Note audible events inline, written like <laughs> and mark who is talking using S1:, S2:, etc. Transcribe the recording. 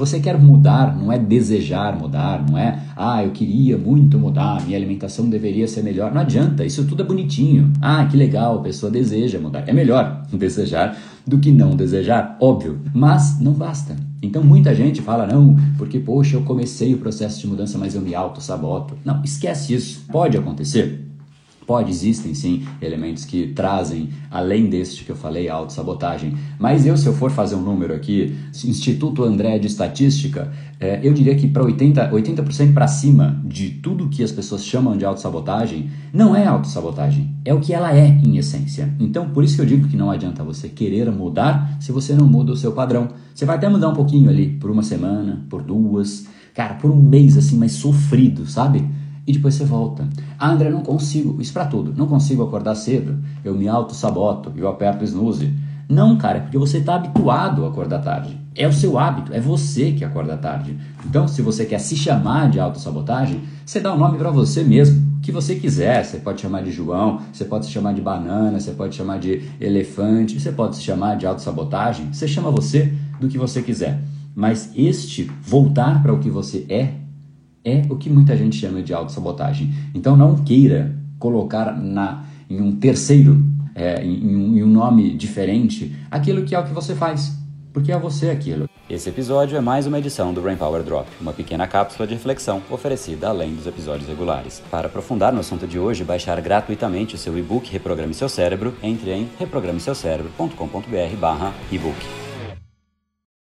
S1: você quer mudar, não é desejar mudar, não é, ah, eu queria muito mudar, minha alimentação deveria ser melhor. Não adianta, isso tudo é bonitinho. Ah, que legal, a pessoa deseja mudar. É melhor <laughs> desejar do que não desejar, óbvio, mas não basta. Então muita gente fala, não, porque poxa, eu comecei o processo de mudança, mas eu me auto-saboto. Não, esquece isso. Pode acontecer, Pode, existem sim elementos que trazem, além deste que eu falei, a autossabotagem. Mas eu, se eu for fazer um número aqui, Instituto André de Estatística, é, eu diria que para 80%, 80 para cima de tudo que as pessoas chamam de autossabotagem, não é autossabotagem, é o que ela é em essência. Então, por isso que eu digo que não adianta você querer mudar se você não muda o seu padrão. Você vai até mudar um pouquinho ali, por uma semana, por duas, cara, por um mês assim, mais sofrido, sabe? E depois você volta. Ah, André, não consigo. Isso para tudo. Não consigo acordar cedo. Eu me auto-saboto. Eu aperto snooze. Não, cara, é porque você está habituado a acordar tarde. É o seu hábito, é você que acorda tarde. Então, se você quer se chamar de autossabotagem, você dá um nome para você mesmo, que você quiser. Você pode chamar de João, você pode se chamar de banana, você pode chamar de elefante, você pode se chamar de autossabotagem. Você chama você do que você quiser. Mas este voltar para o que você é é o que muita gente chama de autossabotagem. Então não queira colocar na, em um terceiro, é, em, em um nome diferente, aquilo que é o que você faz, porque é você aquilo.
S2: Esse episódio é mais uma edição do Brain Power Drop, uma pequena cápsula de reflexão oferecida além dos episódios regulares. Para aprofundar no assunto de hoje baixar gratuitamente o seu e-book Reprograme Seu Cérebro, entre em reprogrameseucerebro.com.br/ebook.